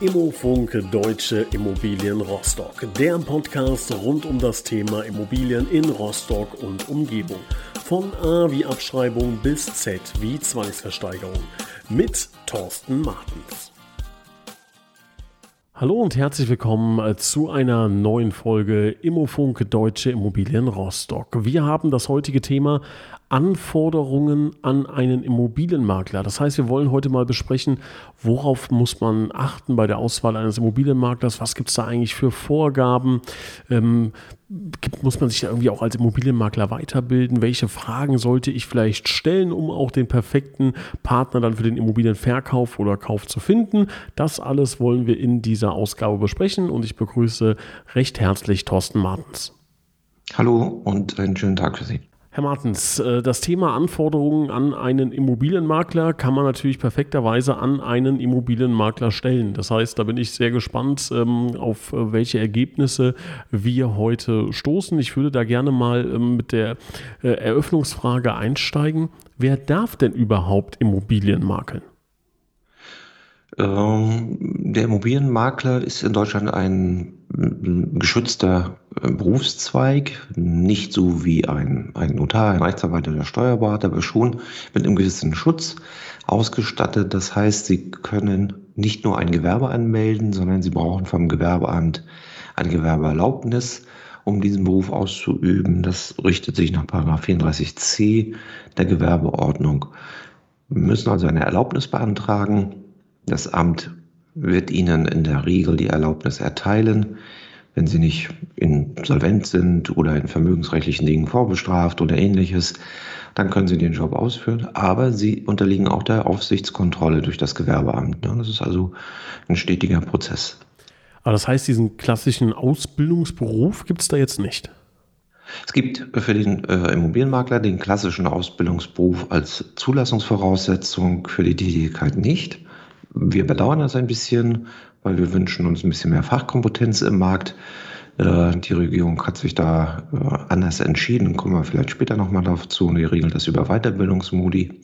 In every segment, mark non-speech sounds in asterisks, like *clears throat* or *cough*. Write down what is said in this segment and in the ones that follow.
Immofunk Deutsche Immobilien Rostock. Der Podcast rund um das Thema Immobilien in Rostock und Umgebung. Von A wie Abschreibung bis Z wie Zwangsversteigerung. Mit Thorsten Martens. Hallo und herzlich willkommen äh, zu einer neuen Folge Immofunk Deutsche Immobilien Rostock. Wir haben das heutige Thema Anforderungen an einen Immobilienmakler. Das heißt, wir wollen heute mal besprechen, worauf muss man achten bei der Auswahl eines Immobilienmaklers, was gibt es da eigentlich für Vorgaben, ähm, muss man sich da irgendwie auch als Immobilienmakler weiterbilden, welche Fragen sollte ich vielleicht stellen, um auch den perfekten Partner dann für den Immobilienverkauf oder Kauf zu finden. Das alles wollen wir in dieser Ausgabe besprechen und ich begrüße recht herzlich Thorsten Martens. Hallo und einen schönen Tag für Sie. Herr Martens, äh, das Thema Anforderungen an einen Immobilienmakler kann man natürlich perfekterweise an einen Immobilienmakler stellen. Das heißt, da bin ich sehr gespannt, ähm, auf äh, welche Ergebnisse wir heute stoßen. Ich würde da gerne mal ähm, mit der äh, Eröffnungsfrage einsteigen. Wer darf denn überhaupt Immobilien makeln? Ähm, der Immobilienmakler ist in Deutschland ein geschützter äh, Berufszweig, nicht so wie ein, ein Notar, ein Rechtsanwalt oder Steuerberater, aber schon mit einem gewissen Schutz ausgestattet. Das heißt, Sie können nicht nur ein Gewerbe anmelden, sondern Sie brauchen vom Gewerbeamt eine Gewerbeerlaubnis, um diesen Beruf auszuüben. Das richtet sich nach 34c der Gewerbeordnung. Wir müssen also eine Erlaubnis beantragen das Amt wird Ihnen in der Regel die Erlaubnis erteilen, wenn Sie nicht insolvent sind oder in vermögensrechtlichen Dingen vorbestraft oder ähnliches, dann können Sie den Job ausführen. Aber Sie unterliegen auch der Aufsichtskontrolle durch das Gewerbeamt. Das ist also ein stetiger Prozess. Aber das heißt, diesen klassischen Ausbildungsberuf gibt es da jetzt nicht? Es gibt für den äh, Immobilienmakler den klassischen Ausbildungsberuf als Zulassungsvoraussetzung für die Tätigkeit nicht. Wir bedauern das ein bisschen, weil wir wünschen uns ein bisschen mehr Fachkompetenz im Markt. Äh, die Regierung hat sich da äh, anders entschieden, kommen wir vielleicht später nochmal dazu. Und die regelt das über Weiterbildungsmodi.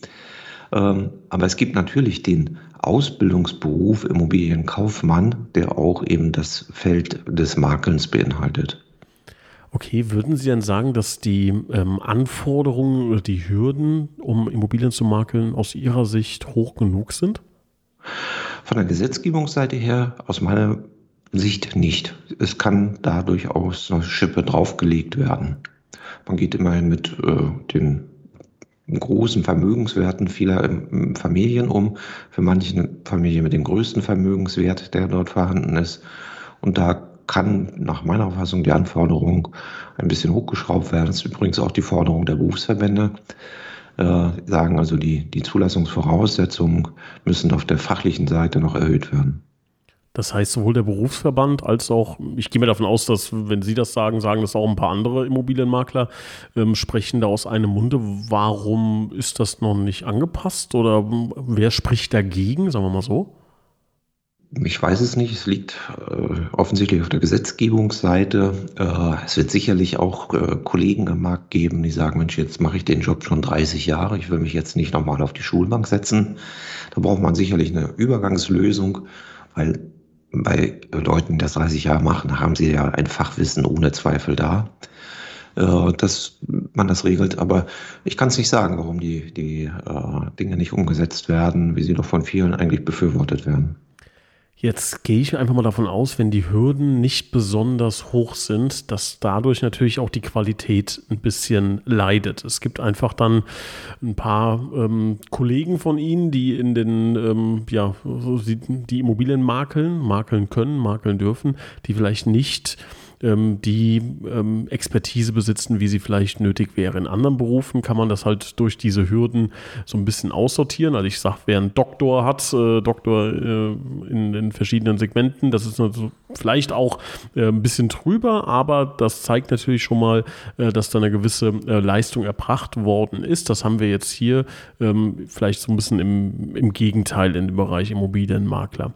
Ähm, aber es gibt natürlich den Ausbildungsberuf Immobilienkaufmann, der auch eben das Feld des Makelns beinhaltet. Okay, würden Sie denn sagen, dass die ähm, Anforderungen oder die Hürden, um Immobilien zu makeln, aus Ihrer Sicht hoch genug sind? Von der Gesetzgebungsseite her, aus meiner Sicht nicht. Es kann da durchaus eine Schippe draufgelegt werden. Man geht immerhin mit äh, den großen Vermögenswerten vieler ähm, Familien um. Für manche Familien mit dem größten Vermögenswert, der dort vorhanden ist. Und da kann nach meiner Auffassung die Anforderung ein bisschen hochgeschraubt werden. Das ist übrigens auch die Forderung der Berufsverbände sagen also, die, die Zulassungsvoraussetzungen müssen auf der fachlichen Seite noch erhöht werden. Das heißt, sowohl der Berufsverband als auch, ich gehe mir davon aus, dass, wenn Sie das sagen, sagen das auch ein paar andere Immobilienmakler, ähm, sprechen da aus einem Munde. Warum ist das noch nicht angepasst oder wer spricht dagegen, sagen wir mal so? Ich weiß es nicht. Es liegt äh, offensichtlich auf der Gesetzgebungsseite. Äh, es wird sicherlich auch äh, Kollegen am Markt geben, die sagen, Mensch, jetzt mache ich den Job schon 30 Jahre. Ich will mich jetzt nicht nochmal auf die Schulbank setzen. Da braucht man sicherlich eine Übergangslösung, weil bei Leuten, die das 30 Jahre machen, haben sie ja ein Fachwissen ohne Zweifel da, äh, dass man das regelt. Aber ich kann es nicht sagen, warum die, die äh, Dinge nicht umgesetzt werden, wie sie doch von vielen eigentlich befürwortet werden. Jetzt gehe ich einfach mal davon aus, wenn die Hürden nicht besonders hoch sind, dass dadurch natürlich auch die Qualität ein bisschen leidet. Es gibt einfach dann ein paar ähm, Kollegen von Ihnen, die in den, ähm, ja, die, Immobilien makeln, makeln können, makeln dürfen, die vielleicht nicht ähm, die ähm, Expertise besitzen, wie sie vielleicht nötig wäre. In anderen Berufen kann man das halt durch diese Hürden so ein bisschen aussortieren. Also ich sage, wer einen Doktor hat, äh, Doktor äh, in, in, verschiedenen Segmenten, das ist also vielleicht auch äh, ein bisschen drüber, aber das zeigt natürlich schon mal, äh, dass da eine gewisse äh, Leistung erbracht worden ist. Das haben wir jetzt hier ähm, vielleicht so ein bisschen im, im Gegenteil in dem Bereich Immobilienmakler.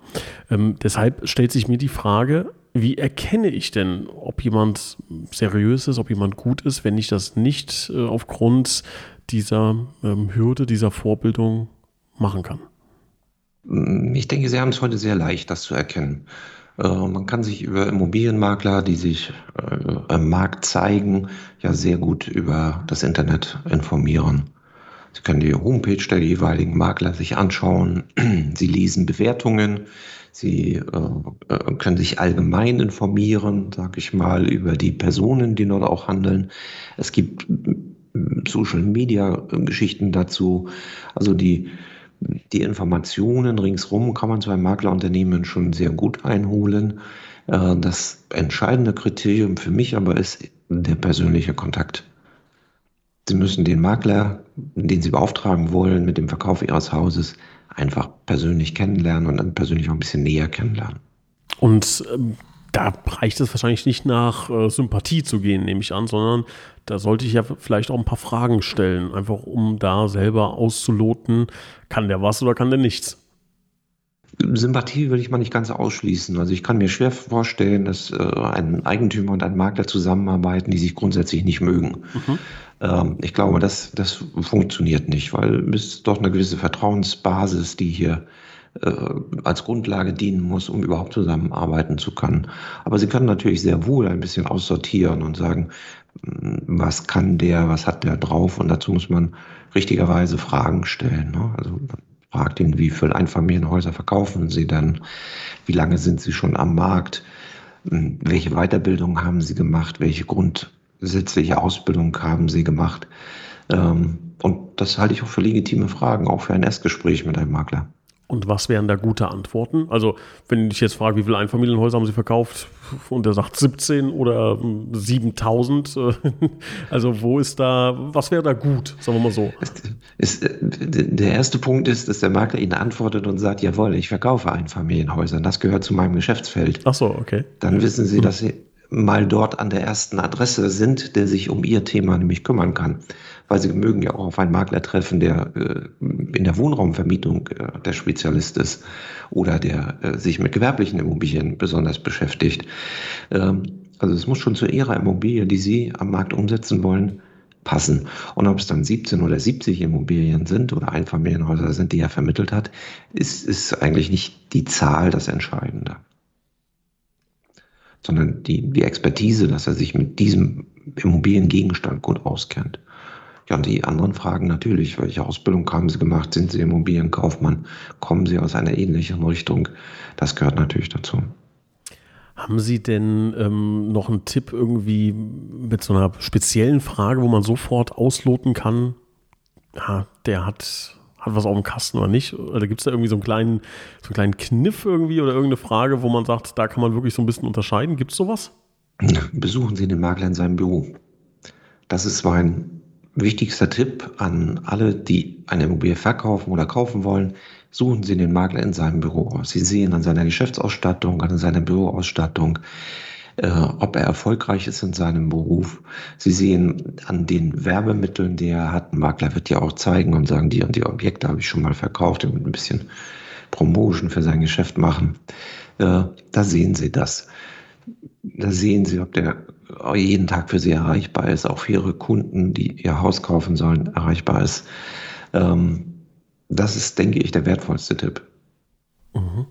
Ähm, deshalb stellt sich mir die Frage, wie erkenne ich denn, ob jemand seriös ist, ob jemand gut ist, wenn ich das nicht äh, aufgrund dieser ähm, Hürde, dieser Vorbildung machen kann? Ich denke, Sie haben es heute sehr leicht, das zu erkennen. Äh, man kann sich über Immobilienmakler, die sich äh, im Markt zeigen, ja sehr gut über das Internet informieren. Sie können die Homepage der jeweiligen Makler sich anschauen. *clears throat* Sie lesen Bewertungen. Sie äh, können sich allgemein informieren, sage ich mal, über die Personen, die dort auch handeln. Es gibt Social-Media-Geschichten dazu. Also die, die Informationen ringsrum kann man zu einem Maklerunternehmen schon sehr gut einholen. Äh, das entscheidende Kriterium für mich aber ist der persönliche Kontakt. Sie müssen den Makler, den Sie beauftragen wollen mit dem Verkauf Ihres Hauses, einfach persönlich kennenlernen und dann persönlich auch ein bisschen näher kennenlernen. Und ähm, da reicht es wahrscheinlich nicht nach äh, Sympathie zu gehen, nehme ich an, sondern da sollte ich ja vielleicht auch ein paar Fragen stellen, einfach um da selber auszuloten, kann der was oder kann der nichts. Sympathie will ich mal nicht ganz ausschließen. Also ich kann mir schwer vorstellen, dass äh, ein Eigentümer und ein Makler zusammenarbeiten, die sich grundsätzlich nicht mögen. Mhm. Ähm, ich glaube, das, das funktioniert nicht, weil es ist doch eine gewisse Vertrauensbasis, die hier äh, als Grundlage dienen muss, um überhaupt zusammenarbeiten zu können. Aber Sie können natürlich sehr wohl ein bisschen aussortieren und sagen, hm, was kann der, was hat der drauf? Und dazu muss man richtigerweise Fragen stellen. Ne? Also man fragt ihn, wie viele Einfamilienhäuser verkaufen Sie denn? Wie lange sind Sie schon am Markt? Hm, welche Weiterbildung haben Sie gemacht? Welche grundsätzliche Ausbildung haben Sie gemacht? Ähm, und das halte ich auch für legitime Fragen, auch für ein Erstgespräch mit einem Makler. Und was wären da gute Antworten? Also, wenn ich jetzt frage, wie viele Einfamilienhäuser haben Sie verkauft und der sagt 17 oder 7000, äh, *laughs* also wo ist da, was wäre da gut, sagen wir mal so? Ist, der erste Punkt ist, dass der Makler Ihnen antwortet und sagt, jawohl, ich verkaufe Einfamilienhäuser, das gehört zu meinem Geschäftsfeld. Ach so, okay. Dann wissen Sie, dass Sie mal dort an der ersten Adresse sind, der sich um Ihr Thema nämlich kümmern kann weil sie mögen ja auch auf einen Makler treffen, der äh, in der Wohnraumvermietung äh, der Spezialist ist oder der äh, sich mit gewerblichen Immobilien besonders beschäftigt. Ähm, also es muss schon zu ihrer Immobilie, die Sie am Markt umsetzen wollen, passen. Und ob es dann 17 oder 70 Immobilien sind oder Einfamilienhäuser sind, die er vermittelt hat, ist, ist eigentlich nicht die Zahl das Entscheidende sondern die, die Expertise, dass er sich mit diesem Immobiliengegenstand gut auskennt. Ja, und die anderen Fragen natürlich, welche Ausbildung haben Sie gemacht? Sind Sie Immobilienkaufmann? Kommen Sie aus einer ähnlichen Richtung? Das gehört natürlich dazu. Haben Sie denn ähm, noch einen Tipp irgendwie mit so einer speziellen Frage, wo man sofort ausloten kann, ja, der hat, hat was auf dem Kasten oder nicht? Oder gibt es da irgendwie so einen, kleinen, so einen kleinen Kniff irgendwie oder irgendeine Frage, wo man sagt, da kann man wirklich so ein bisschen unterscheiden? Gibt es sowas? Besuchen Sie den Makler in seinem Büro. Das ist mein Wichtigster Tipp an alle, die eine Immobilie verkaufen oder kaufen wollen, suchen Sie den Makler in seinem Büro aus. Sie sehen an seiner Geschäftsausstattung, an seiner Büroausstattung, äh, ob er erfolgreich ist in seinem Beruf. Sie sehen an den Werbemitteln, die er hat. Makler wird ja auch zeigen und sagen, die und die Objekte habe ich schon mal verkauft und ein bisschen Promotion für sein Geschäft machen. Äh, da sehen Sie das. Da sehen Sie, ob der jeden Tag für sie erreichbar ist, auch für ihre Kunden, die ihr Haus kaufen sollen, erreichbar ist. Ähm, das ist, denke ich, der wertvollste Tipp. Mhm.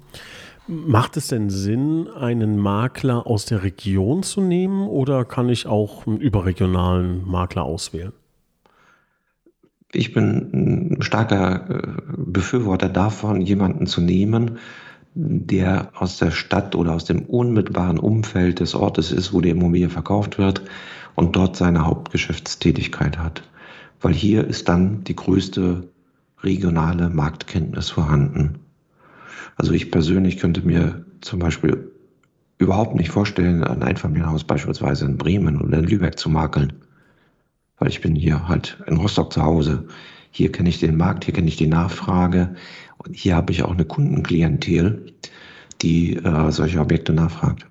Macht es denn Sinn, einen Makler aus der Region zu nehmen oder kann ich auch einen überregionalen Makler auswählen? Ich bin ein starker äh, Befürworter davon, jemanden zu nehmen, der aus der Stadt oder aus dem unmittelbaren Umfeld des Ortes ist, wo die Immobilie verkauft wird und dort seine Hauptgeschäftstätigkeit hat. Weil hier ist dann die größte regionale Marktkenntnis vorhanden. Also ich persönlich könnte mir zum Beispiel überhaupt nicht vorstellen, ein Einfamilienhaus beispielsweise in Bremen oder in Lübeck zu makeln. Weil ich bin hier halt in Rostock zu Hause. Hier kenne ich den Markt, hier kenne ich die Nachfrage. Und hier habe ich auch eine Kundenklientel, die äh, solche Objekte nachfragt.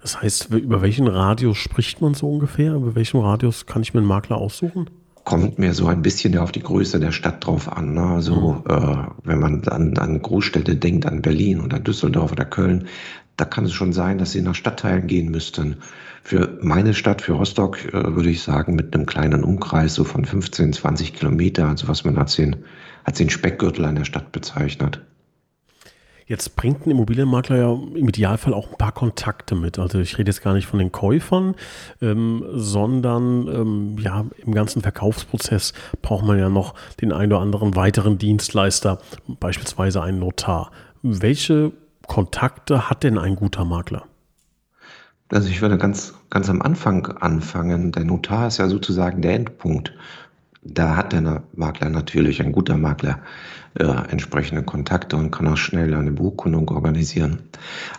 Das heißt, über welchen Radius spricht man so ungefähr? Über welchen Radius kann ich mir einen Makler aussuchen? Kommt mir so ein bisschen auf die Größe der Stadt drauf an. Ne? So, mhm. äh, wenn man an, an Großstädte denkt, an Berlin oder Düsseldorf oder Köln, da kann es schon sein, dass sie nach Stadtteilen gehen müssten. Für meine Stadt, für Rostock, äh, würde ich sagen, mit einem kleinen Umkreis so von 15, 20 Kilometer, also was man als den, als den Speckgürtel einer Stadt bezeichnet. Jetzt bringt ein Immobilienmakler ja im Idealfall auch ein paar Kontakte mit. Also ich rede jetzt gar nicht von den Käufern, ähm, sondern ähm, ja, im ganzen Verkaufsprozess braucht man ja noch den einen oder anderen weiteren Dienstleister, beispielsweise einen Notar. Welche Kontakte hat denn ein guter Makler? Also ich würde ganz, ganz am Anfang anfangen. Der Notar ist ja sozusagen der Endpunkt. Da hat der Makler natürlich, ein guter Makler, äh, entsprechende Kontakte und kann auch schnell eine Beurkundung organisieren.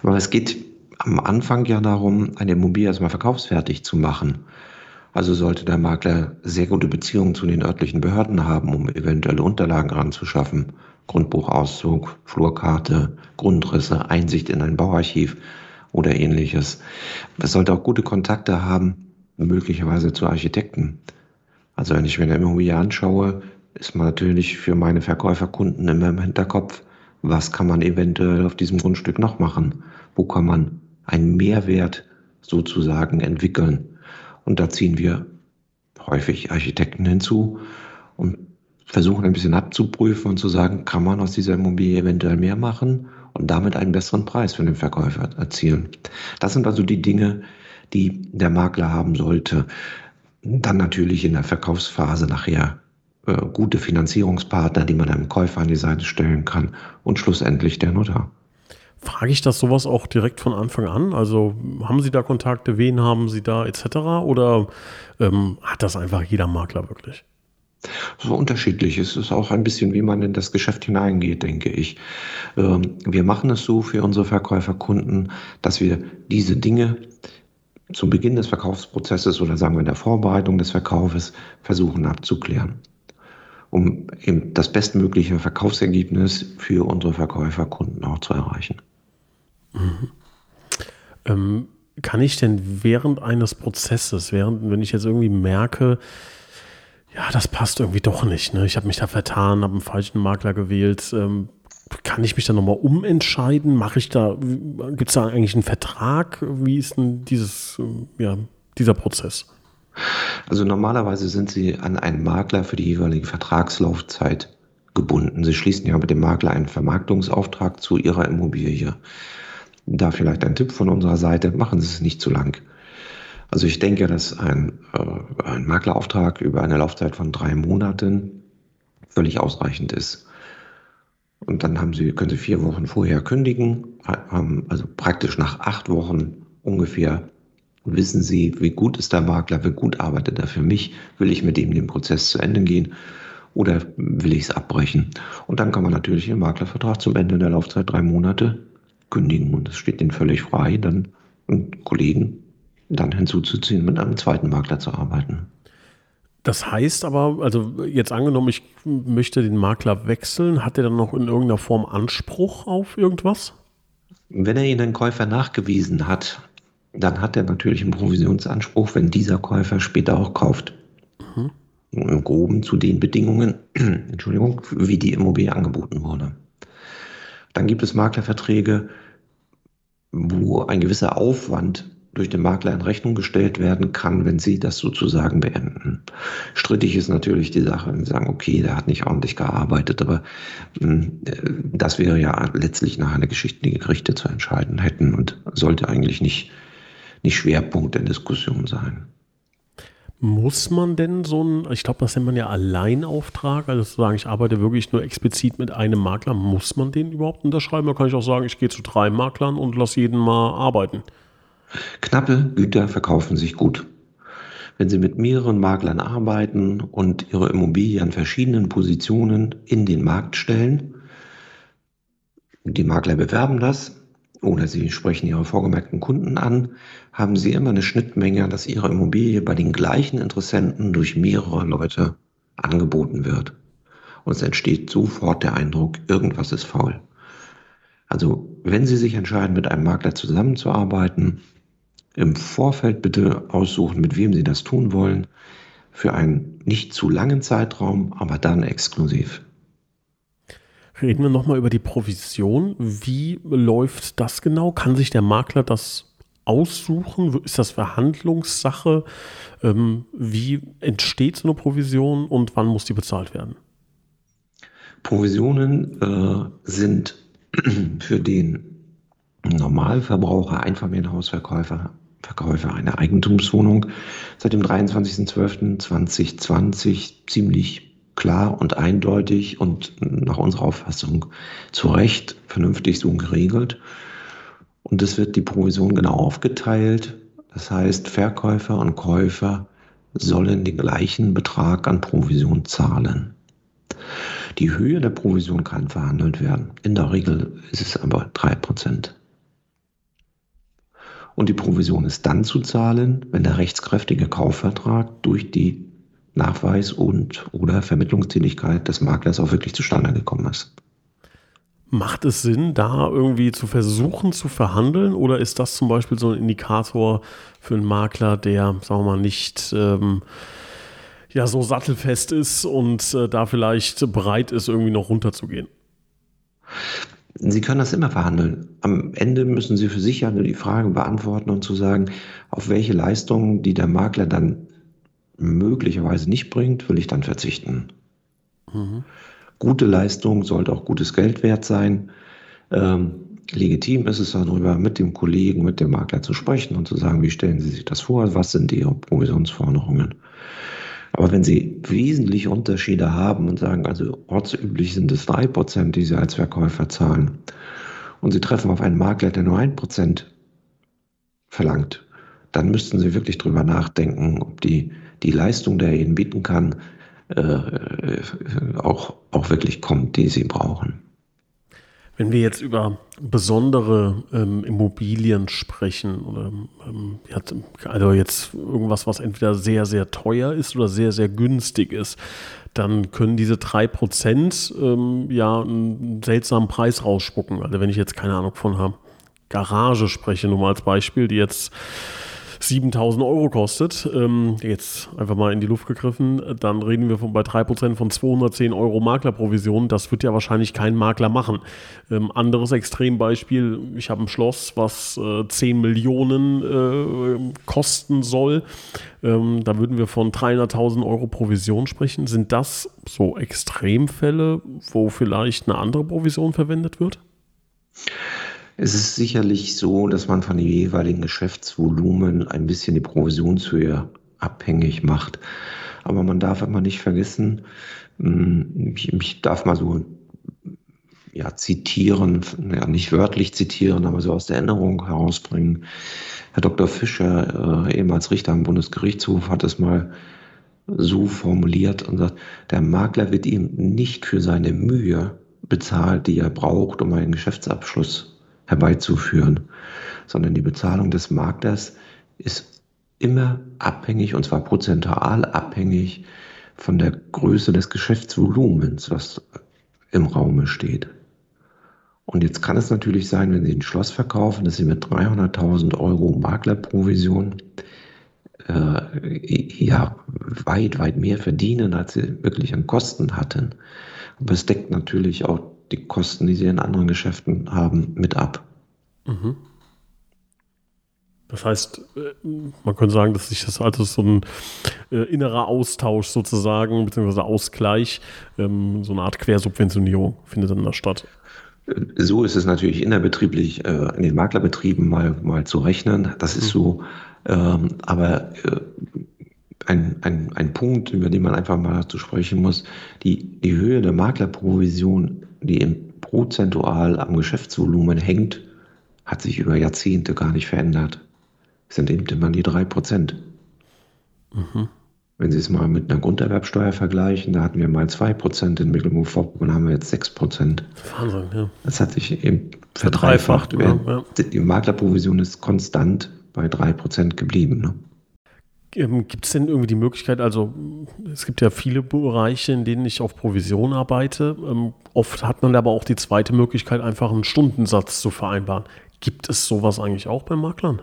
Aber es geht am Anfang ja darum, eine Immobilie erstmal verkaufsfertig zu machen. Also sollte der Makler sehr gute Beziehungen zu den örtlichen Behörden haben, um eventuelle Unterlagen ranzuschaffen. Grundbuchauszug, Flurkarte, Grundrisse, Einsicht in ein Bauarchiv oder ähnliches. Es sollte auch gute Kontakte haben, möglicherweise zu Architekten. Also wenn ich mir eine Immobilie anschaue, ist man natürlich für meine Verkäuferkunden immer im Hinterkopf, was kann man eventuell auf diesem Grundstück noch machen? Wo kann man einen Mehrwert sozusagen entwickeln? Und da ziehen wir häufig Architekten hinzu und versuchen ein bisschen abzuprüfen und zu sagen, kann man aus dieser Immobilie eventuell mehr machen und damit einen besseren Preis für den Verkäufer erzielen. Das sind also die Dinge, die der Makler haben sollte. Dann natürlich in der Verkaufsphase nachher äh, gute Finanzierungspartner, die man einem Käufer an die Seite stellen kann und schlussendlich der Notar. Frage ich das sowas auch direkt von Anfang an? Also haben Sie da Kontakte, wen haben Sie da etc. Oder ähm, hat das einfach jeder Makler wirklich? So unterschiedlich. Es ist auch ein bisschen, wie man in das Geschäft hineingeht, denke ich. Ähm, wir machen es so für unsere Verkäuferkunden, dass wir diese Dinge zu Beginn des Verkaufsprozesses oder sagen wir in der Vorbereitung des Verkaufes versuchen abzuklären, um eben das bestmögliche Verkaufsergebnis für unsere Verkäuferkunden auch zu erreichen. Mhm. Ähm, kann ich denn während eines Prozesses, während, wenn ich jetzt irgendwie merke, ja, das passt irgendwie doch nicht, ne? ich habe mich da vertan, habe einen falschen Makler gewählt, ähm, kann ich mich da nochmal umentscheiden? Mache ich da, gibt es da eigentlich einen Vertrag? Wie ist denn dieses, äh, ja, dieser Prozess? Also normalerweise sind Sie an einen Makler für die jeweilige Vertragslaufzeit gebunden. Sie schließen ja mit dem Makler einen Vermarktungsauftrag zu Ihrer Immobilie. Da vielleicht ein Tipp von unserer Seite, machen Sie es nicht zu lang. Also ich denke, dass ein, äh, ein Maklerauftrag über eine Laufzeit von drei Monaten völlig ausreichend ist. Und dann haben Sie, können Sie vier Wochen vorher kündigen, also praktisch nach acht Wochen ungefähr wissen Sie, wie gut ist der Makler, wie gut arbeitet er für mich, will ich mit ihm den Prozess zu Ende gehen oder will ich es abbrechen. Und dann kann man natürlich den Maklervertrag zum Ende der Laufzeit drei Monate kündigen und es steht Ihnen völlig frei, dann einen Kollegen dann hinzuzuziehen, mit einem zweiten Makler zu arbeiten. Das heißt aber, also jetzt angenommen, ich möchte den Makler wechseln, hat er dann noch in irgendeiner Form Anspruch auf irgendwas? Wenn er Ihnen einen Käufer nachgewiesen hat, dann hat er natürlich einen Provisionsanspruch, wenn dieser Käufer später auch kauft. Mhm. Im Groben zu den Bedingungen, *clears throat* Entschuldigung, wie die Immobilie angeboten wurde. Dann gibt es Maklerverträge, wo ein gewisser Aufwand durch den Makler in Rechnung gestellt werden kann, wenn Sie das sozusagen beenden. Strittig ist natürlich die Sache, wenn Sie sagen, okay, der hat nicht ordentlich gearbeitet, aber hm, äh, das wäre ja letztlich nach einer Geschichte, die Gerichte zu entscheiden hätten und sollte eigentlich nicht, nicht Schwerpunkt der Diskussion sein. Muss man denn so ein, ich glaube, das nennt man ja Alleinauftrag, also zu sagen, ich arbeite wirklich nur explizit mit einem Makler, muss man den überhaupt unterschreiben? Oder kann ich auch sagen, ich gehe zu drei Maklern und lasse jeden mal arbeiten? Knappe Güter verkaufen sich gut. Wenn Sie mit mehreren Maklern arbeiten und Ihre Immobilie an verschiedenen Positionen in den Markt stellen, die Makler bewerben das oder Sie sprechen Ihre vorgemerkten Kunden an, haben Sie immer eine Schnittmenge, dass Ihre Immobilie bei den gleichen Interessenten durch mehrere Leute angeboten wird. Und es entsteht sofort der Eindruck, irgendwas ist faul. Also wenn Sie sich entscheiden, mit einem Makler zusammenzuarbeiten, im Vorfeld bitte aussuchen, mit wem Sie das tun wollen, für einen nicht zu langen Zeitraum, aber dann exklusiv. Reden wir nochmal über die Provision. Wie läuft das genau? Kann sich der Makler das aussuchen? Ist das Verhandlungssache? Ähm, wie entsteht so eine Provision und wann muss die bezahlt werden? Provisionen äh, sind *clears throat* für den Normalverbraucher, Einfamilienhausverkäufer, Verkäufer einer Eigentumswohnung seit dem 23.12.2020 ziemlich klar und eindeutig und nach unserer Auffassung zu Recht vernünftig so geregelt. Und es wird die Provision genau aufgeteilt. Das heißt, Verkäufer und Käufer sollen den gleichen Betrag an Provision zahlen. Die Höhe der Provision kann verhandelt werden. In der Regel ist es aber 3%. Und die Provision ist dann zu zahlen, wenn der rechtskräftige Kaufvertrag durch die Nachweis und oder Vermittlungstätigkeit des Maklers auch wirklich zustande gekommen ist. Macht es Sinn, da irgendwie zu versuchen zu verhandeln oder ist das zum Beispiel so ein Indikator für einen Makler, der, sagen wir mal, nicht ähm, ja, so sattelfest ist und äh, da vielleicht bereit ist, irgendwie noch runterzugehen? Sie können das immer verhandeln. Am Ende müssen Sie für sich ja die Frage beantworten und zu sagen, auf welche Leistungen, die der Makler dann möglicherweise nicht bringt, will ich dann verzichten. Mhm. Gute Leistung sollte auch gutes Geld wert sein. Ähm, legitim ist es darüber, mit dem Kollegen, mit dem Makler zu sprechen und zu sagen, wie stellen Sie sich das vor, was sind Ihre Provisionsforderungen. Aber wenn Sie wesentliche Unterschiede haben und sagen, also ortsüblich sind es drei Prozent, die Sie als Verkäufer zahlen, und Sie treffen auf einen Makler, der nur ein Prozent verlangt, dann müssten Sie wirklich drüber nachdenken, ob die, die Leistung, der Ihnen bieten kann, äh, äh, auch, auch wirklich kommt, die sie brauchen. Wenn wir jetzt über besondere ähm, Immobilien sprechen, oder ähm, also jetzt irgendwas, was entweder sehr, sehr teuer ist oder sehr, sehr günstig ist, dann können diese 3% ähm, ja einen seltsamen Preis rausspucken. Also wenn ich jetzt keine Ahnung von einer Garage spreche, nur mal als Beispiel, die jetzt 7000 Euro kostet, ähm, jetzt einfach mal in die Luft gegriffen, dann reden wir von, bei 3% von 210 Euro Maklerprovision. Das wird ja wahrscheinlich kein Makler machen. Ähm, anderes Extrembeispiel, ich habe ein Schloss, was äh, 10 Millionen äh, kosten soll. Ähm, da würden wir von 300.000 Euro Provision sprechen. Sind das so Extremfälle, wo vielleicht eine andere Provision verwendet wird? Es ist sicherlich so, dass man von dem jeweiligen Geschäftsvolumen ein bisschen die Provisionshöhe abhängig macht. Aber man darf immer nicht vergessen, hm, ich, darf mal so ja, zitieren, ja, nicht wörtlich zitieren, aber so aus der Erinnerung herausbringen. Herr Dr. Fischer, äh, ehemals Richter am Bundesgerichtshof, hat es mal so formuliert und sagt, der Makler wird ihm nicht für seine Mühe bezahlt, die er braucht, um einen Geschäftsabschluss herbeizuführen, sondern die Bezahlung des Maklers ist immer abhängig, und zwar prozentual abhängig von der Größe des Geschäftsvolumens, was im Raume steht. Und jetzt kann es natürlich sein, wenn Sie ein Schloss verkaufen, dass Sie mit 300.000 Euro Maklerprovision äh, ja weit, weit mehr verdienen, als Sie wirklich an Kosten hatten. Aber es deckt natürlich auch die Kosten, die sie in anderen Geschäften haben, mit ab. Mhm. Das heißt, äh, man könnte sagen, dass sich das also so ein äh, innerer Austausch sozusagen, beziehungsweise Ausgleich, ähm, so eine Art Quersubventionierung findet dann da statt. So ist es natürlich innerbetrieblich äh, in den Maklerbetrieben mal, mal zu rechnen. Das ist mhm. so. Ähm, aber äh, ein, ein, ein Punkt, über den man einfach mal zu sprechen muss, die, die Höhe der Maklerprovision die im prozentual am Geschäftsvolumen hängt, hat sich über Jahrzehnte gar nicht verändert. Es sind eben immer die 3%. Mhm. Wenn Sie es mal mit einer Grunderwerbsteuer vergleichen, da hatten wir mal 2% in Mecklenburg-Vorpommern, haben wir jetzt 6%. Wahnsinn, ja. Das hat sich eben verdreifacht. verdreifacht ja, ja. Die Maklerprovision ist konstant bei 3% geblieben. Ne? Ähm, gibt es denn irgendwie die Möglichkeit, also es gibt ja viele Bereiche, in denen ich auf Provision arbeite. Ähm, oft hat man aber auch die zweite Möglichkeit, einfach einen Stundensatz zu vereinbaren. Gibt es sowas eigentlich auch bei Maklern?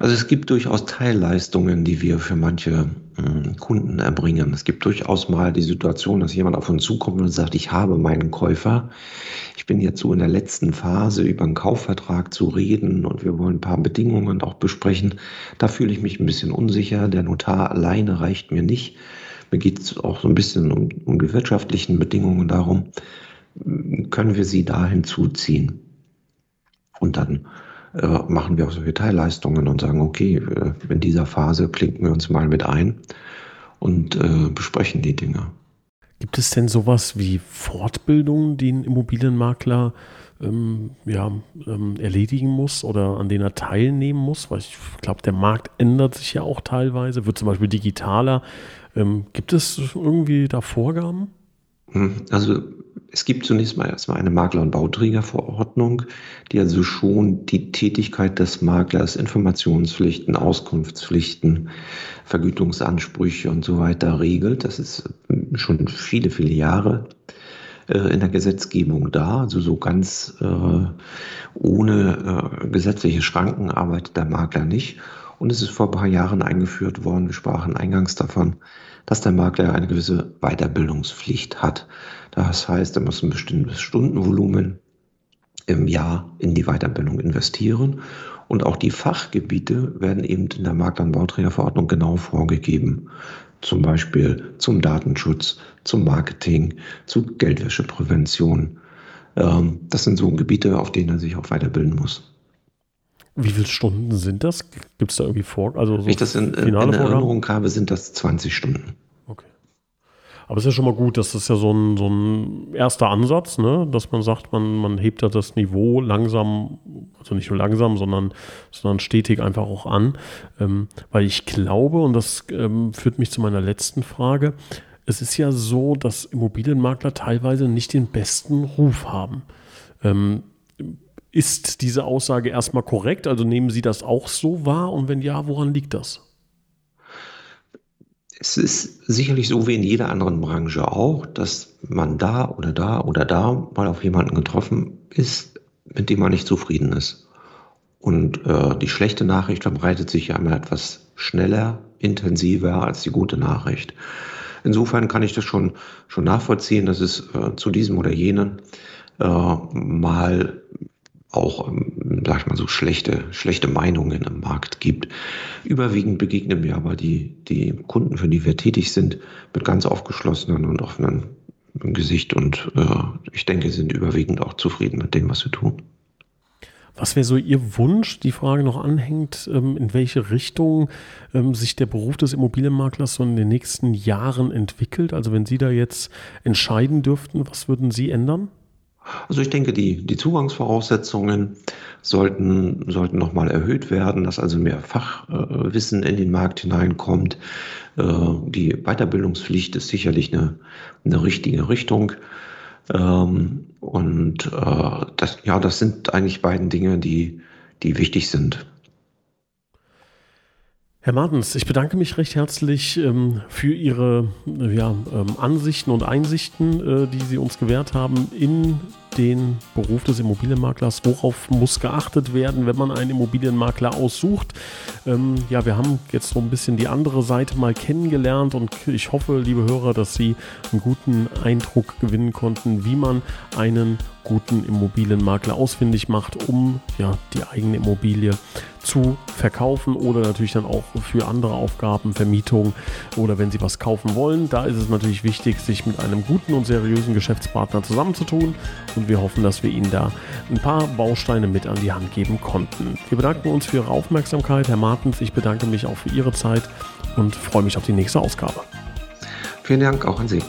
Also es gibt durchaus Teilleistungen, die wir für manche äh, Kunden erbringen. Es gibt durchaus mal die Situation, dass jemand auf uns zukommt und sagt, ich habe meinen Käufer. Ich bin jetzt so in der letzten Phase, über einen Kaufvertrag zu reden und wir wollen ein paar Bedingungen auch besprechen. Da fühle ich mich ein bisschen unsicher. Der Notar alleine reicht mir nicht. Mir geht es auch so ein bisschen um, um die wirtschaftlichen Bedingungen darum. können wir sie da hinzuziehen. Und dann machen wir auch solche Teilleistungen und sagen, okay, äh, in dieser Phase klinken wir uns mal mit ein und äh, besprechen die Dinge. Gibt es denn sowas wie Fortbildungen, die ein Immobilienmakler ähm, ja, ähm, erledigen muss oder an denen er teilnehmen muss? Weil ich glaube, der Markt ändert sich ja auch teilweise, wird zum Beispiel digitaler. Ähm, gibt es irgendwie da Vorgaben? Hm, also es gibt zunächst mal erstmal eine Makler- und Bauträgerverordnung, die also schon die Tätigkeit des Maklers, Informationspflichten, Auskunftspflichten, Vergütungsansprüche und so weiter regelt. Das ist schon viele, viele Jahre äh, in der Gesetzgebung da. Also so ganz äh, ohne äh, gesetzliche Schranken arbeitet der Makler nicht. Und es ist vor ein paar Jahren eingeführt worden, wir sprachen eingangs davon, dass der Makler eine gewisse Weiterbildungspflicht hat. Das heißt, er muss ein bestimmtes Stundenvolumen im Jahr in die Weiterbildung investieren. Und auch die Fachgebiete werden eben in der Makler- und Bauträgerverordnung genau vorgegeben. Zum Beispiel zum Datenschutz, zum Marketing, zu Geldwäscheprävention. Ähm, das sind so Gebiete, auf denen er sich auch weiterbilden muss. Wie viele Stunden sind das? Gibt es da irgendwie vor? Also so Wenn ich das in, in Erinnerung habe, sind das 20 Stunden. Aber es ist ja schon mal gut, das ist ja so ein, so ein erster Ansatz, ne? dass man sagt, man, man hebt da das Niveau langsam, also nicht nur langsam, sondern, sondern stetig einfach auch an. Ähm, weil ich glaube, und das ähm, führt mich zu meiner letzten Frage, es ist ja so, dass Immobilienmakler teilweise nicht den besten Ruf haben. Ähm, ist diese Aussage erstmal korrekt? Also nehmen Sie das auch so wahr? Und wenn ja, woran liegt das? Es ist sicherlich so wie in jeder anderen Branche auch, dass man da oder da oder da mal auf jemanden getroffen ist, mit dem man nicht zufrieden ist. Und äh, die schlechte Nachricht verbreitet sich ja immer etwas schneller, intensiver als die gute Nachricht. Insofern kann ich das schon, schon nachvollziehen, dass es äh, zu diesem oder jenen äh, mal auch, ähm, sag ich mal so, schlechte, schlechte Meinungen im Markt gibt. Überwiegend begegnen mir aber die, die Kunden, für die wir tätig sind, mit ganz aufgeschlossenen und offenen Gesicht und äh, ich denke, sind überwiegend auch zufrieden mit dem, was wir tun. Was wäre so Ihr Wunsch? Die Frage noch anhängt, ähm, in welche Richtung ähm, sich der Beruf des Immobilienmaklers so in den nächsten Jahren entwickelt? Also wenn Sie da jetzt entscheiden dürften, was würden Sie ändern? Also ich denke, die, die Zugangsvoraussetzungen sollten, sollten nochmal erhöht werden, dass also mehr Fachwissen in den Markt hineinkommt. Äh, die Weiterbildungspflicht ist sicherlich eine, eine richtige Richtung. Ähm, und äh, das, ja, das sind eigentlich beiden Dinge, die, die wichtig sind. Herr Martens, ich bedanke mich recht herzlich ähm, für Ihre ja, ähm, Ansichten und Einsichten, äh, die Sie uns gewährt haben in den Beruf des Immobilienmaklers. Worauf muss geachtet werden, wenn man einen Immobilienmakler aussucht? Ähm, ja, wir haben jetzt so ein bisschen die andere Seite mal kennengelernt und ich hoffe, liebe Hörer, dass Sie einen guten Eindruck gewinnen konnten, wie man einen guten Immobilienmakler ausfindig macht, um ja, die eigene Immobilie zu verkaufen oder natürlich dann auch für andere Aufgaben, Vermietung oder wenn Sie was kaufen wollen. Da ist es natürlich wichtig, sich mit einem guten und seriösen Geschäftspartner zusammenzutun wir hoffen, dass wir Ihnen da ein paar Bausteine mit an die Hand geben konnten. Wir bedanken uns für Ihre Aufmerksamkeit, Herr Martens. Ich bedanke mich auch für Ihre Zeit und freue mich auf die nächste Ausgabe. Vielen Dank auch an Sie.